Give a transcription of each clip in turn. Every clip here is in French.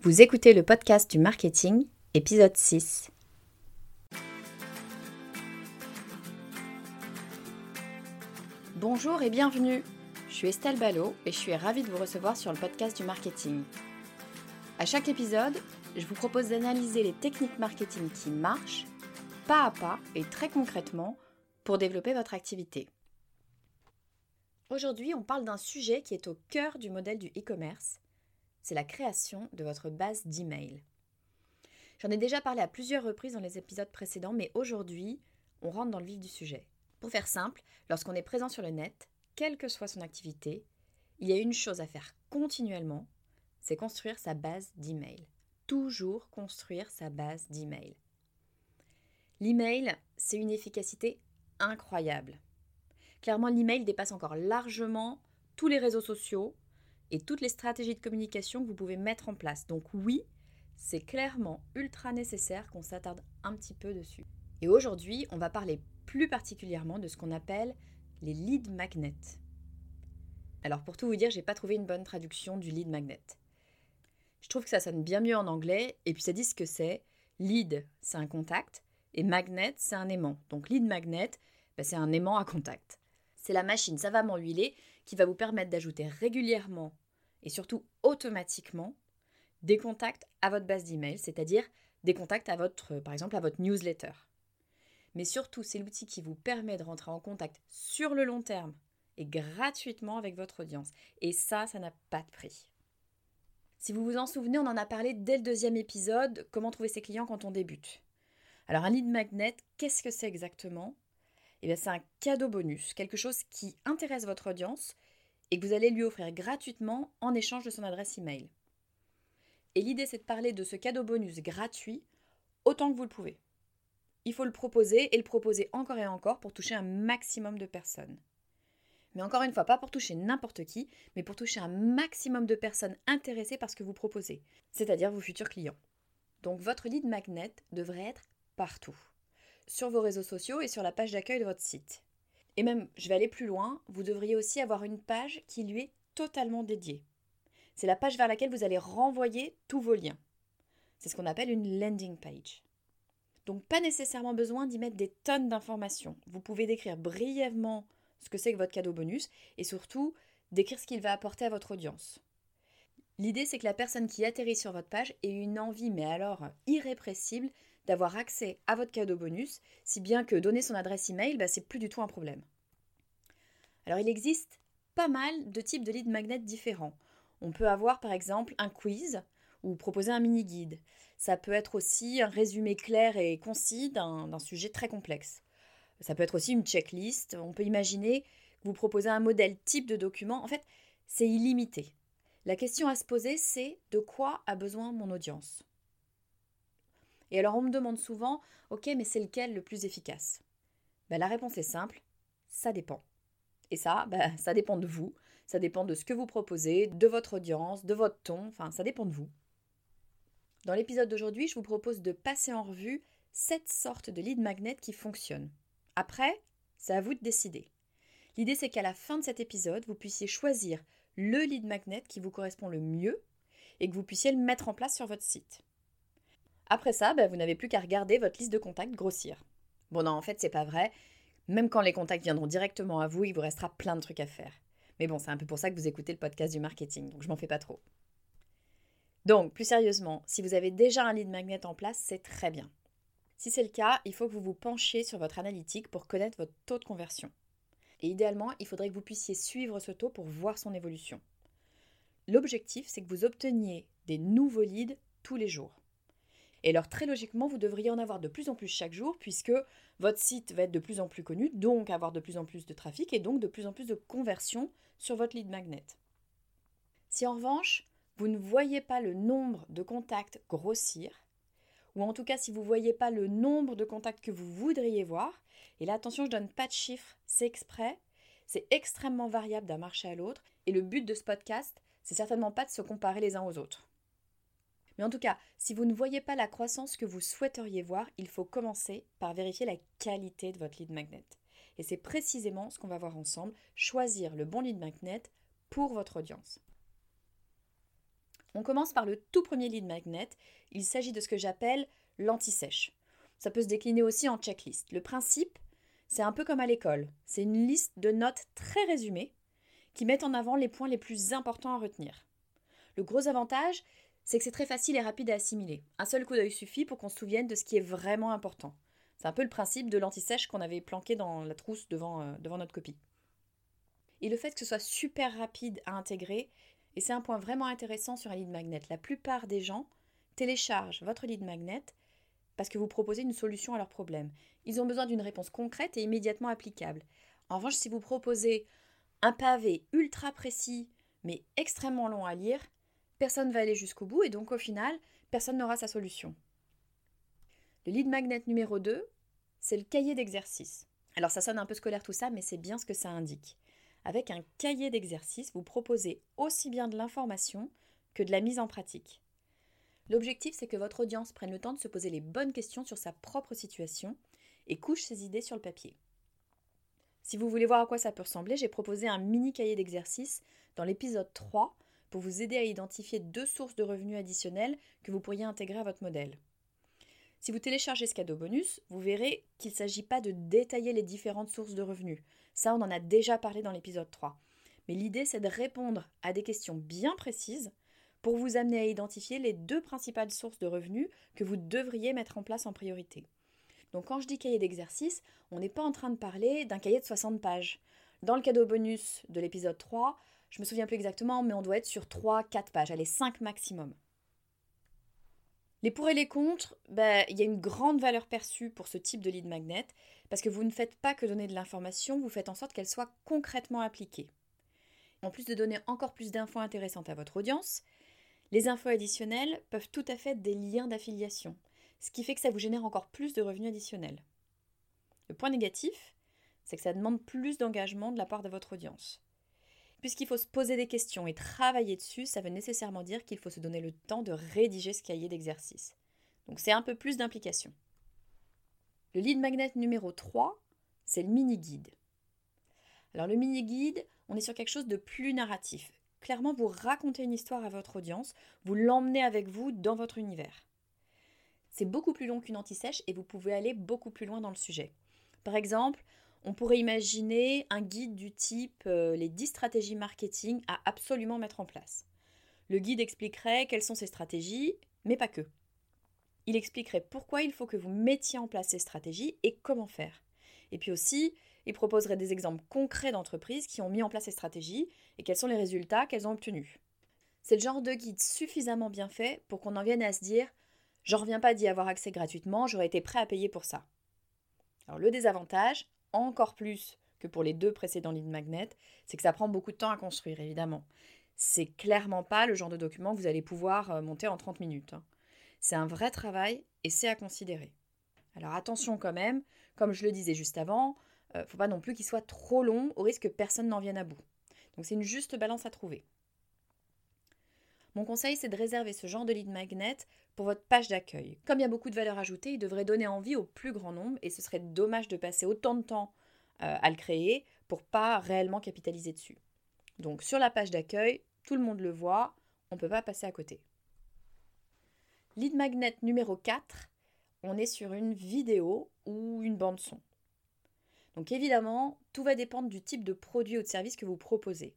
Vous écoutez le podcast du marketing, épisode 6. Bonjour et bienvenue. Je suis Estelle Ballot et je suis ravie de vous recevoir sur le podcast du marketing. À chaque épisode, je vous propose d'analyser les techniques marketing qui marchent, pas à pas et très concrètement, pour développer votre activité. Aujourd'hui, on parle d'un sujet qui est au cœur du modèle du e-commerce, c'est la création de votre base d'email. J'en ai déjà parlé à plusieurs reprises dans les épisodes précédents, mais aujourd'hui, on rentre dans le vif du sujet. Pour faire simple, lorsqu'on est présent sur le net, quelle que soit son activité, il y a une chose à faire continuellement, c'est construire sa base d'email. Toujours construire sa base d'email. L'email, c'est une efficacité incroyable. Clairement, l'email dépasse encore largement tous les réseaux sociaux, et toutes les stratégies de communication que vous pouvez mettre en place. Donc oui, c'est clairement ultra nécessaire qu'on s'attarde un petit peu dessus. Et aujourd'hui, on va parler plus particulièrement de ce qu'on appelle les lead magnets. Alors pour tout vous dire, j'ai pas trouvé une bonne traduction du lead magnet. Je trouve que ça sonne bien mieux en anglais et puis ça dit ce que c'est. Lead, c'est un contact et magnet, c'est un aimant. Donc lead magnet, ben, c'est un aimant à contact. C'est la machine savamment huilée qui va vous permettre d'ajouter régulièrement et surtout automatiquement des contacts à votre base d'email, c'est-à-dire des contacts à votre, par exemple, à votre newsletter. Mais surtout, c'est l'outil qui vous permet de rentrer en contact sur le long terme et gratuitement avec votre audience. Et ça, ça n'a pas de prix. Si vous vous en souvenez, on en a parlé dès le deuxième épisode, comment trouver ses clients quand on débute. Alors un lead magnet, qu'est-ce que c'est exactement? Eh c'est un cadeau bonus, quelque chose qui intéresse votre audience et que vous allez lui offrir gratuitement en échange de son adresse email. Et l'idée, c'est de parler de ce cadeau bonus gratuit autant que vous le pouvez. Il faut le proposer et le proposer encore et encore pour toucher un maximum de personnes. Mais encore une fois, pas pour toucher n'importe qui, mais pour toucher un maximum de personnes intéressées par ce que vous proposez, c'est-à-dire vos futurs clients. Donc votre lead magnet devrait être partout sur vos réseaux sociaux et sur la page d'accueil de votre site. Et même, je vais aller plus loin, vous devriez aussi avoir une page qui lui est totalement dédiée. C'est la page vers laquelle vous allez renvoyer tous vos liens. C'est ce qu'on appelle une landing page. Donc pas nécessairement besoin d'y mettre des tonnes d'informations. Vous pouvez décrire brièvement ce que c'est que votre cadeau bonus et surtout décrire ce qu'il va apporter à votre audience. L'idée c'est que la personne qui atterrit sur votre page ait une envie, mais alors irrépressible, d'avoir accès à votre cadeau bonus, si bien que donner son adresse email, bah, c'est plus du tout un problème. Alors il existe pas mal de types de lead magnets différents. On peut avoir par exemple un quiz ou proposer un mini guide. Ça peut être aussi un résumé clair et concis d'un sujet très complexe. Ça peut être aussi une checklist. On peut imaginer que vous proposez un modèle type de document. En fait, c'est illimité. La question à se poser, c'est de quoi a besoin mon audience? Et alors on me demande souvent, ok, mais c'est lequel le plus efficace? Ben, La réponse est simple, ça dépend. Et ça, ben, ça dépend de vous, ça dépend de ce que vous proposez, de votre audience, de votre ton, enfin ça dépend de vous. Dans l'épisode d'aujourd'hui, je vous propose de passer en revue sept sortes de lead magnets qui fonctionnent. Après, c'est à vous de décider. L'idée c'est qu'à la fin de cet épisode, vous puissiez choisir le lead magnet qui vous correspond le mieux et que vous puissiez le mettre en place sur votre site. Après ça, ben, vous n'avez plus qu'à regarder votre liste de contacts grossir. Bon, non, en fait, c'est pas vrai. Même quand les contacts viendront directement à vous, il vous restera plein de trucs à faire. Mais bon, c'est un peu pour ça que vous écoutez le podcast du marketing, donc je m'en fais pas trop. Donc, plus sérieusement, si vous avez déjà un lead magnet en place, c'est très bien. Si c'est le cas, il faut que vous vous penchiez sur votre analytique pour connaître votre taux de conversion. Et idéalement, il faudrait que vous puissiez suivre ce taux pour voir son évolution. L'objectif, c'est que vous obteniez des nouveaux leads tous les jours. Et alors très logiquement, vous devriez en avoir de plus en plus chaque jour puisque votre site va être de plus en plus connu, donc avoir de plus en plus de trafic et donc de plus en plus de conversions sur votre lead magnet. Si en revanche, vous ne voyez pas le nombre de contacts grossir, ou en tout cas si vous ne voyez pas le nombre de contacts que vous voudriez voir, et là attention, je donne pas de chiffres, c'est exprès, c'est extrêmement variable d'un marché à l'autre, et le but de ce podcast, c'est certainement pas de se comparer les uns aux autres. Mais en tout cas, si vous ne voyez pas la croissance que vous souhaiteriez voir, il faut commencer par vérifier la qualité de votre lead magnet. Et c'est précisément ce qu'on va voir ensemble, choisir le bon lead magnet pour votre audience. On commence par le tout premier lead magnet. Il s'agit de ce que j'appelle l'anti-sèche. Ça peut se décliner aussi en checklist. Le principe, c'est un peu comme à l'école. C'est une liste de notes très résumées qui mettent en avant les points les plus importants à retenir. Le gros avantage, c'est que c'est très facile et rapide à assimiler. Un seul coup d'œil suffit pour qu'on se souvienne de ce qui est vraiment important. C'est un peu le principe de l'anti-sèche qu'on avait planqué dans la trousse devant, euh, notre copie. Et le fait que ce soit super rapide à intégrer, et c'est un point vraiment intéressant sur un lead magnet. La plupart des gens téléchargent votre lead magnet parce que vous proposez une solution à leur problème. Ils ont besoin d'une réponse concrète et immédiatement applicable. En revanche, si vous proposez un pavé ultra précis mais extrêmement long à lire, personne ne va aller jusqu'au bout et donc au final, personne n'aura sa solution. Le lead magnet numéro 2, c'est le cahier d'exercice. Alors ça sonne un peu scolaire tout ça, mais c'est bien ce que ça indique. Avec un cahier d'exercice, vous proposez aussi bien de l'information que de la mise en pratique. L'objectif, c'est que votre audience prenne le temps de se poser les bonnes questions sur sa propre situation et couche ses idées sur le papier. Si vous voulez voir à quoi ça peut ressembler, j'ai proposé un mini cahier d'exercice dans l'épisode 3 pour vous aider à identifier deux sources de revenus additionnels que vous pourriez intégrer à votre modèle. Si vous téléchargez ce cadeau bonus, vous verrez qu'il ne s'agit pas de détailler les différentes sources de revenus. Ça, on en a déjà parlé dans l'épisode 3. Mais l'idée, c'est de répondre à des questions bien précises pour vous amener à identifier les deux principales sources de revenus que vous devriez mettre en place en priorité. Donc quand je dis cahier d'exercice, on n'est pas en train de parler d'un cahier de 60 pages. Dans le cadeau bonus de l'épisode 3, je me souviens plus exactement, mais on doit être sur 3-4 pages, allez 5 maximum. Les pour et les contre, ben, il y a une grande valeur perçue pour ce type de lead magnet, parce que vous ne faites pas que donner de l'information, vous faites en sorte qu'elle soit concrètement appliquée. En plus de donner encore plus d'infos intéressantes à votre audience, les infos additionnelles peuvent tout à fait être des liens d'affiliation, ce qui fait que ça vous génère encore plus de revenus additionnels. Le point négatif, c'est que ça demande plus d'engagement de la part de votre audience. Puisqu'il faut se poser des questions et travailler dessus, ça veut nécessairement dire qu'il faut se donner le temps de rédiger ce cahier d'exercice. Donc c'est un peu plus d'implication. Le lead magnet numéro 3, c'est le mini-guide. Alors le mini-guide, on est sur quelque chose de plus narratif. Clairement, vous racontez une histoire à votre audience, vous l'emmenez avec vous dans votre univers. C'est beaucoup plus long qu'une anti-sèche et vous pouvez aller beaucoup plus loin dans le sujet. Par exemple, on pourrait imaginer un guide du type euh, les 10 stratégies marketing à absolument mettre en place. Le guide expliquerait quelles sont ces stratégies, mais pas que. Il expliquerait pourquoi il faut que vous mettiez en place ces stratégies et comment faire. Et puis aussi, il proposerait des exemples concrets d'entreprises qui ont mis en place ces stratégies et quels sont les résultats qu'elles ont obtenus. C'est le genre de guide suffisamment bien fait pour qu'on en vienne à se dire J'en reviens pas d'y avoir accès gratuitement, j'aurais été prêt à payer pour ça. Alors le désavantage, encore plus que pour les deux précédents lead magnet, c'est que ça prend beaucoup de temps à construire, évidemment. C'est clairement pas le genre de document que vous allez pouvoir euh, monter en 30 minutes. Hein. C'est un vrai travail et c'est à considérer. Alors attention quand même, comme je le disais juste avant, ne euh, faut pas non plus qu'il soit trop long au risque que personne n'en vienne à bout. Donc c'est une juste balance à trouver. Mon conseil, c'est de réserver ce genre de lead magnet pour votre page d'accueil. Comme il y a beaucoup de valeur ajoutée, il devrait donner envie au plus grand nombre et ce serait dommage de passer autant de temps euh, à le créer pour pas réellement capitaliser dessus. Donc sur la page d'accueil, tout le monde le voit, on ne peut pas passer à côté. Lead magnet numéro 4, on est sur une vidéo ou une bande son. Donc évidemment, tout va dépendre du type de produit ou de service que vous proposez.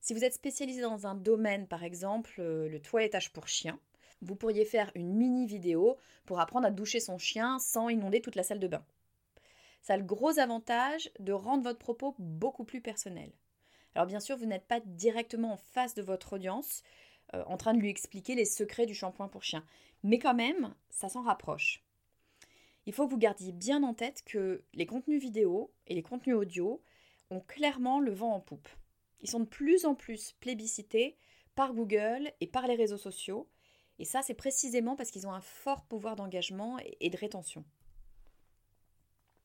Si vous êtes spécialisé dans un domaine, par exemple euh, le toilettage pour chiens, vous pourriez faire une mini vidéo pour apprendre à doucher son chien sans inonder toute la salle de bain. Ça a le gros avantage de rendre votre propos beaucoup plus personnel. Alors bien sûr, vous n'êtes pas directement en face de votre audience euh, en train de lui expliquer les secrets du shampoing pour chien, mais quand même, ça s'en rapproche. Il faut que vous gardiez bien en tête que les contenus vidéo et les contenus audio ont clairement le vent en poupe. Ils sont de plus en plus plébiscités par Google et par les réseaux sociaux, et ça, c'est précisément parce qu'ils ont un fort pouvoir d'engagement et de rétention.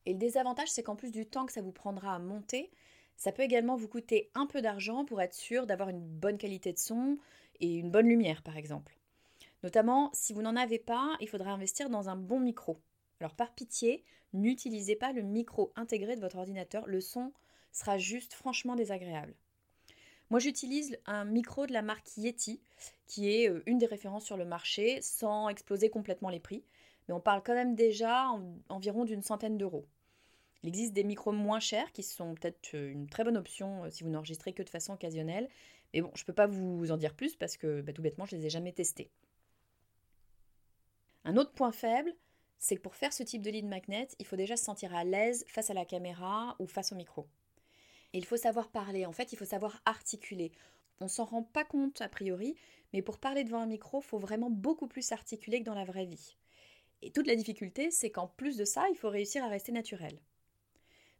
Et le désavantage, c'est qu'en plus du temps que ça vous prendra à monter, ça peut également vous coûter un peu d'argent pour être sûr d'avoir une bonne qualité de son et une bonne lumière, par exemple. Notamment, si vous n'en avez pas, il faudra investir dans un bon micro. Alors par pitié, n'utilisez pas le micro intégré de votre ordinateur, le son sera juste franchement désagréable. Moi, j'utilise un micro de la marque Yeti, qui est euh, une des références sur le marché, sans exploser complètement les prix. Mais on parle quand même déjà environ d'une centaine d'euros. Il existe des micros moins chers qui sont peut-être euh, une très bonne option euh, si vous n'enregistrez que de façon occasionnelle. Mais bon, je ne peux pas vous en dire plus parce que bah, tout bêtement, je ne les ai jamais testés. Un autre point faible, c'est que pour faire ce type de lead magnet, il faut déjà se sentir à l'aise face à la caméra ou face au micro. Il faut savoir parler, en fait, il faut savoir articuler. On s'en rend pas compte a priori, mais pour parler devant un micro, faut vraiment beaucoup plus articuler que dans la vraie vie. Et toute la difficulté, c'est qu'en plus de ça, il faut réussir à rester naturel.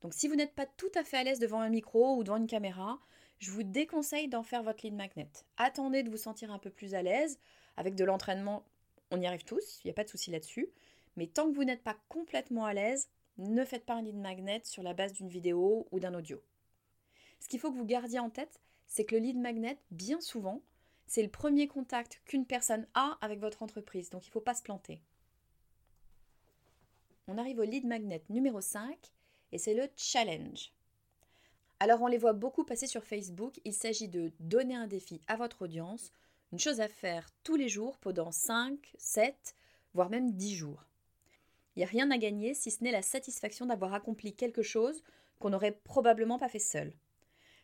Donc si vous n'êtes pas tout à fait à l'aise devant un micro ou devant une caméra, je vous déconseille d'en faire votre lead magnet. Attendez de vous sentir un peu plus à l'aise. Avec de l'entraînement, on y arrive tous, il n'y a pas de souci là-dessus. Mais tant que vous n'êtes pas complètement à l'aise, ne faites pas un lead magnet sur la base d'une vidéo ou d'un audio. Ce qu'il faut que vous gardiez en tête, c'est que le lead magnet, bien souvent, c'est le premier contact qu'une personne a avec votre entreprise, donc il ne faut pas se planter. On arrive au lead magnet numéro 5 et c'est le challenge. Alors on les voit beaucoup passer sur Facebook, il s'agit de donner un défi à votre audience, une chose à faire tous les jours pendant 5, 7, voire même 10 jours. Il n'y a rien à gagner si ce n'est la satisfaction d'avoir accompli quelque chose qu'on n'aurait probablement pas fait seul.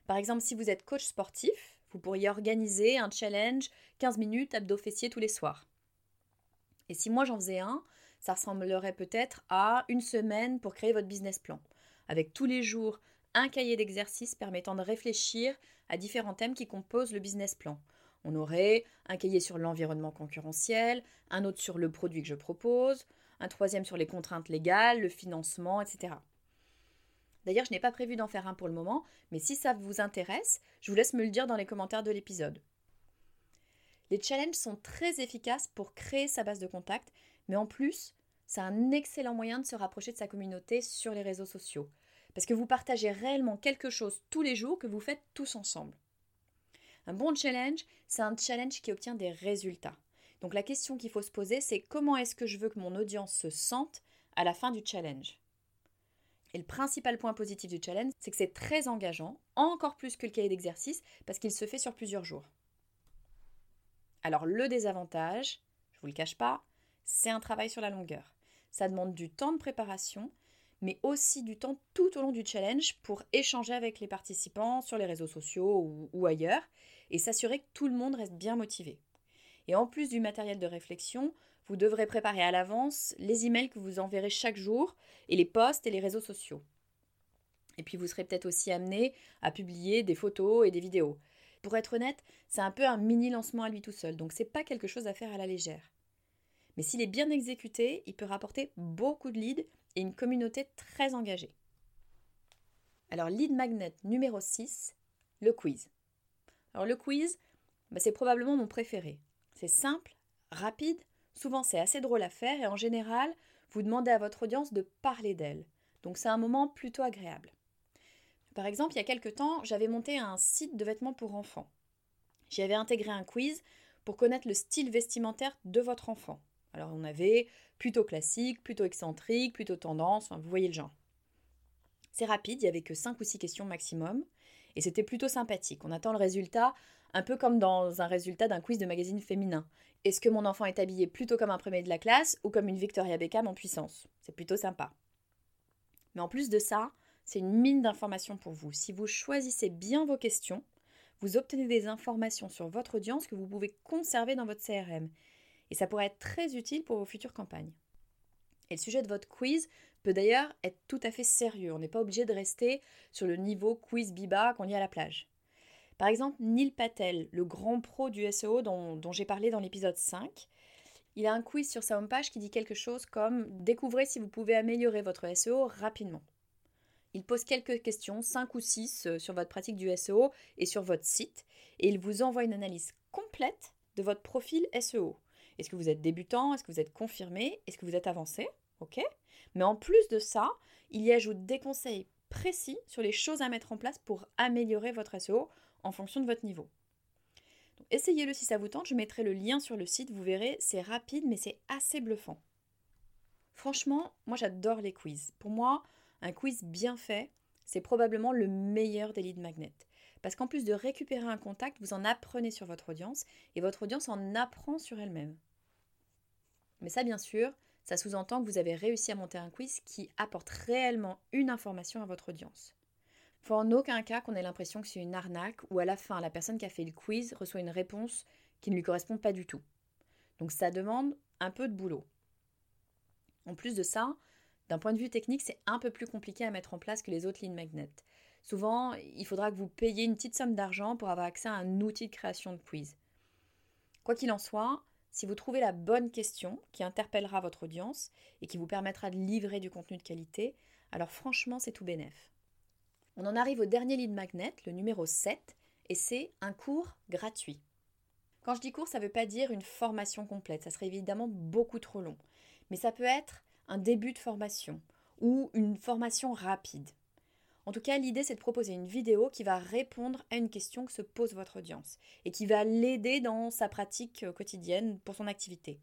Par exemple, si vous êtes coach sportif, vous pourriez organiser un challenge 15 minutes abdos fessiers tous les soirs. Et si moi j'en faisais un, ça ressemblerait peut-être à une semaine pour créer votre business plan, avec tous les jours un cahier d'exercices permettant de réfléchir à différents thèmes qui composent le business plan. On aurait un cahier sur l'environnement concurrentiel, un autre sur le produit que je propose, un troisième sur les contraintes légales, le financement, etc. D'ailleurs, je n'ai pas prévu d'en faire un pour le moment, mais si ça vous intéresse, je vous laisse me le dire dans les commentaires de l'épisode. Les challenges sont très efficaces pour créer sa base de contact mais en plus, c'est un excellent moyen de se rapprocher de sa communauté sur les réseaux sociaux. Parce que vous partagez réellement quelque chose tous les jours que vous faites tous ensemble. Un bon challenge, c'est un challenge qui obtient des résultats. Donc la question qu'il faut se poser, c'est comment est-ce que je veux que mon audience se sente à la fin du challenge? Et le principal point positif du challenge, c'est que c'est très engageant, encore plus que le cahier d'exercice, parce qu'il se fait sur plusieurs jours. Alors le désavantage, je ne vous le cache pas, c'est un travail sur la longueur. Ça demande du temps de préparation, mais aussi du temps tout au long du challenge pour échanger avec les participants sur les réseaux sociaux ou, ailleurs et s'assurer que tout le monde reste bien motivé. Et en plus du matériel de réflexion, vous devrez préparer à l'avance les emails que vous enverrez chaque jour et les posts et les réseaux sociaux. Et puis vous serez peut-être aussi amené à publier des photos et des vidéos. Pour être honnête, c'est un peu un mini lancement à lui tout seul, donc c'est pas quelque chose à faire à la légère. Mais s'il est bien exécuté, il peut rapporter beaucoup de leads et une communauté très engagée. Alors, lead magnet numéro 6, le quiz. Alors, le quiz, bah, c'est probablement mon préféré. C'est simple, rapide, souvent c'est assez drôle à faire et en général, vous demandez à votre audience de parler d'elle. Donc, c'est un moment plutôt agréable. Par exemple, il y a quelque temps, j'avais monté un site de vêtements pour enfants. J'y avais intégré un quiz pour connaître le style vestimentaire de votre enfant. Alors on avait plutôt classique, plutôt excentrique, plutôt tendance, vous voyez le genre. C'est rapide, il n'y avait que 5 ou 6 questions maximum, et c'était plutôt sympathique. On attend le résultat un peu comme dans un résultat d'un quiz de magazine féminin. Est-ce que mon enfant est habillé plutôt comme un premier de la classe ou comme une Victoria Beckham en puissance? C'est plutôt sympa. Mais en plus de ça, c'est une mine d'informations pour vous. Si vous choisissez bien vos questions, vous obtenez des informations sur votre audience que vous pouvez conserver dans votre CRM et ça pourrait être très utile pour vos futures campagnes. Et le sujet de votre quiz peut d'ailleurs être tout à fait sérieux. On n'est pas obligé de rester sur le niveau quiz biba qu'on lit à la plage. Par exemple, Neil Patel, le grand pro du SEO dont, j'ai parlé dans l'épisode 5, il a un quiz sur sa homepage qui dit quelque chose comme Découvrez si vous pouvez améliorer votre SEO rapidement. Il pose quelques questions, 5 ou 6, euh, sur votre pratique du SEO et sur votre site, et il vous envoie une analyse complète de votre profil SEO. Est-ce que vous êtes débutant? Est-ce que vous êtes confirmé? Est-ce que vous êtes avancé? Ok? Mais en plus de ça, il y ajoute des conseils précis sur les choses à mettre en place pour améliorer votre SEO en fonction de votre niveau. essayez-le si ça vous tente, je mettrai le lien sur le site, vous verrez, c'est rapide mais c'est assez bluffant. Franchement, moi j'adore les quiz. Pour moi, un quiz bien fait, c'est probablement le meilleur des lead magnets. Parce qu'en plus de récupérer un contact, vous en apprenez sur votre audience et votre audience en apprend sur elle-même. Mais ça, bien sûr, ça sous-entend que vous avez réussi à monter un quiz qui apporte réellement une information à votre audience. Faut en aucun cas qu'on ait l'impression que c'est une arnaque ou à la fin, la personne qui a fait le quiz reçoit une réponse qui ne lui correspond pas du tout. Donc ça demande un peu de boulot. En plus de ça, d'un point de vue technique, c'est un peu plus compliqué à mettre en place que les autres lignes magnets. Souvent, il faudra que vous payiez une petite somme d'argent pour avoir accès à un outil de création de quiz. Quoi qu'il en soit, si vous trouvez la bonne question qui interpellera votre audience et qui vous permettra de livrer du contenu de qualité, alors franchement, c'est tout bénef. On en arrive au dernier lead magnet, le numéro 7, et c'est un cours gratuit. Quand je dis cours, ça ne veut pas dire une formation complète, ça serait évidemment beaucoup trop long. Mais ça peut être un début de formation ou une formation rapide. En tout cas, l'idée, c'est de proposer une vidéo qui va répondre à une question que se pose votre audience et qui va l'aider dans sa pratique quotidienne pour son activité.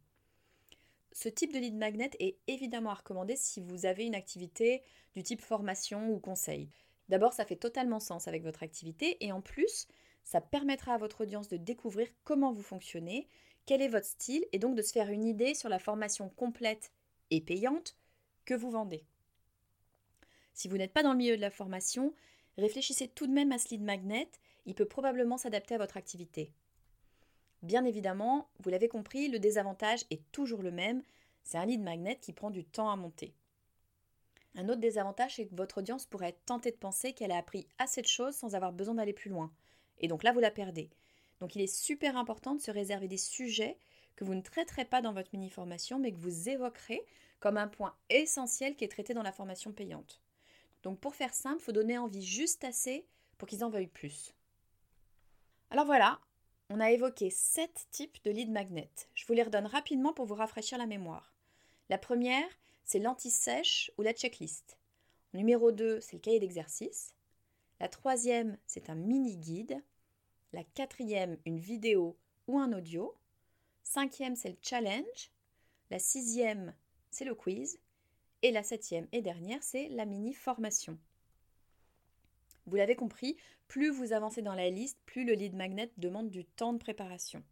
Ce type de lead magnet est évidemment à recommander si vous avez une activité du type formation ou conseil. D'abord, ça fait totalement sens avec votre activité et en plus, ça permettra à votre audience de découvrir comment vous fonctionnez, quel est votre style et donc de se faire une idée sur la formation complète et payante que vous vendez. Si vous n'êtes pas dans le milieu de la formation, réfléchissez tout de même à ce lead magnet, il peut probablement s'adapter à votre activité. Bien évidemment, vous l'avez compris, le désavantage est toujours le même, c'est un lead magnet qui prend du temps à monter. Un autre désavantage, c'est que votre audience pourrait être tentée de penser qu'elle a appris assez de choses sans avoir besoin d'aller plus loin. Et donc là, vous la perdez. Donc il est super important de se réserver des sujets que vous ne traiterez pas dans votre mini-formation, mais que vous évoquerez comme un point essentiel qui est traité dans la formation payante. Donc pour faire simple, il faut donner envie juste assez pour qu'ils en veuillent plus. Alors voilà, on a évoqué sept types de lead magnet. Je vous les redonne rapidement pour vous rafraîchir la mémoire. La première, c'est l'anti-sèche ou la checklist. Numéro 2, c'est le cahier d'exercice. La troisième, c'est un mini-guide. La quatrième, une vidéo ou un audio. Cinquième, c'est le challenge. La sixième, c'est le quiz. Et la septième et dernière, c'est la mini-formation. Vous l'avez compris, plus vous avancez dans la liste, plus le lead magnet demande du temps de préparation.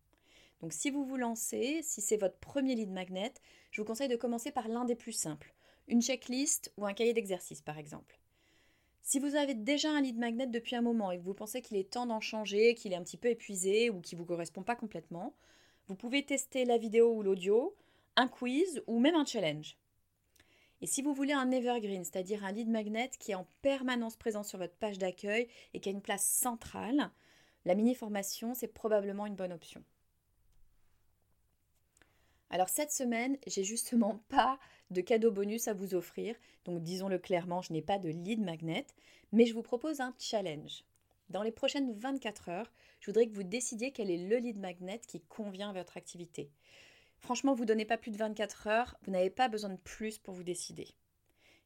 Donc si vous vous lancez, si c'est votre premier lead magnet, je vous conseille de commencer par l'un des plus simples, une checklist ou un cahier d'exercice par exemple. Si vous avez déjà un lead magnet depuis un moment et que vous pensez qu'il est temps d'en changer, qu'il est un petit peu épuisé ou qu'il ne vous correspond pas complètement, vous pouvez tester la vidéo ou l'audio, un quiz ou même un challenge. Et si vous voulez un evergreen, c'est-à-dire un lead magnet qui est en permanence présent sur votre page d'accueil et qui a une place centrale, la mini-formation, c'est probablement une bonne option. Alors cette semaine, j'ai justement pas de cadeau bonus à vous offrir, donc disons-le clairement, je n'ai pas de lead magnet, mais je vous propose un challenge. Dans les prochaines 24 heures, je voudrais que vous décidiez quel est le lead magnet qui convient à votre activité. Franchement, vous ne donnez pas plus de 24 heures, vous n'avez pas besoin de plus pour vous décider.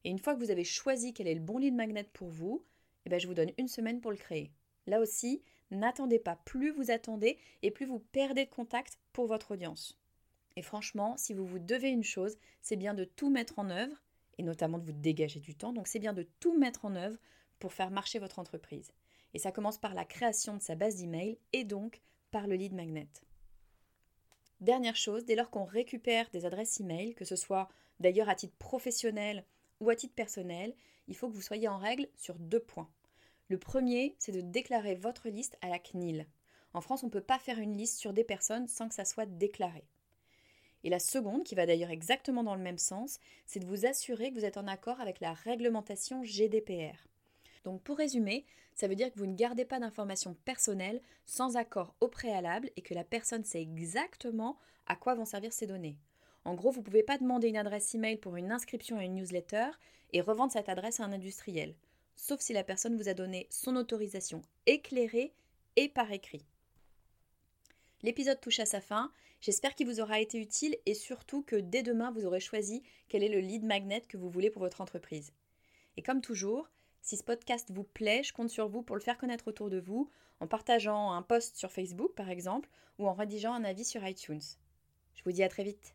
Et une fois que vous avez choisi quel est le bon lead magnet pour vous, eh ben, je vous donne une semaine pour le créer. Là aussi, n'attendez pas. Plus vous attendez et plus vous perdez de contact pour votre audience. Et franchement, si vous vous devez une chose, c'est bien de tout mettre en œuvre, et notamment de vous dégager du temps, donc c'est bien de tout mettre en œuvre pour faire marcher votre entreprise. Et ça commence par la création de sa base d'email et donc par le lead magnet. Dernière chose, dès lors qu'on récupère des adresses email, que ce soit d'ailleurs à titre professionnel ou à titre personnel, il faut que vous soyez en règle sur deux points. Le premier, c'est de déclarer votre liste à la CNIL. En France, on ne peut pas faire une liste sur des personnes sans que ça soit déclaré. Et la seconde, qui va d'ailleurs exactement dans le même sens, c'est de vous assurer que vous êtes en accord avec la réglementation GDPR. Donc pour résumer, ça veut dire que vous ne gardez pas d'informations personnelles sans accord au préalable et que la personne sait exactement à quoi vont servir ces données. En gros, vous ne pouvez pas demander une adresse email pour une inscription à une newsletter et revendre cette adresse à un industriel, sauf si la personne vous a donné son autorisation éclairée et par écrit. L'épisode touche à sa fin. J'espère qu'il vous aura été utile et surtout que dès demain, vous aurez choisi quel est le lead magnet que vous voulez pour votre entreprise. Et comme toujours, si ce podcast vous plaît, je compte sur vous pour le faire connaître autour de vous, en partageant un post sur Facebook par exemple, ou en rédigeant un avis sur iTunes. Je vous dis à très vite.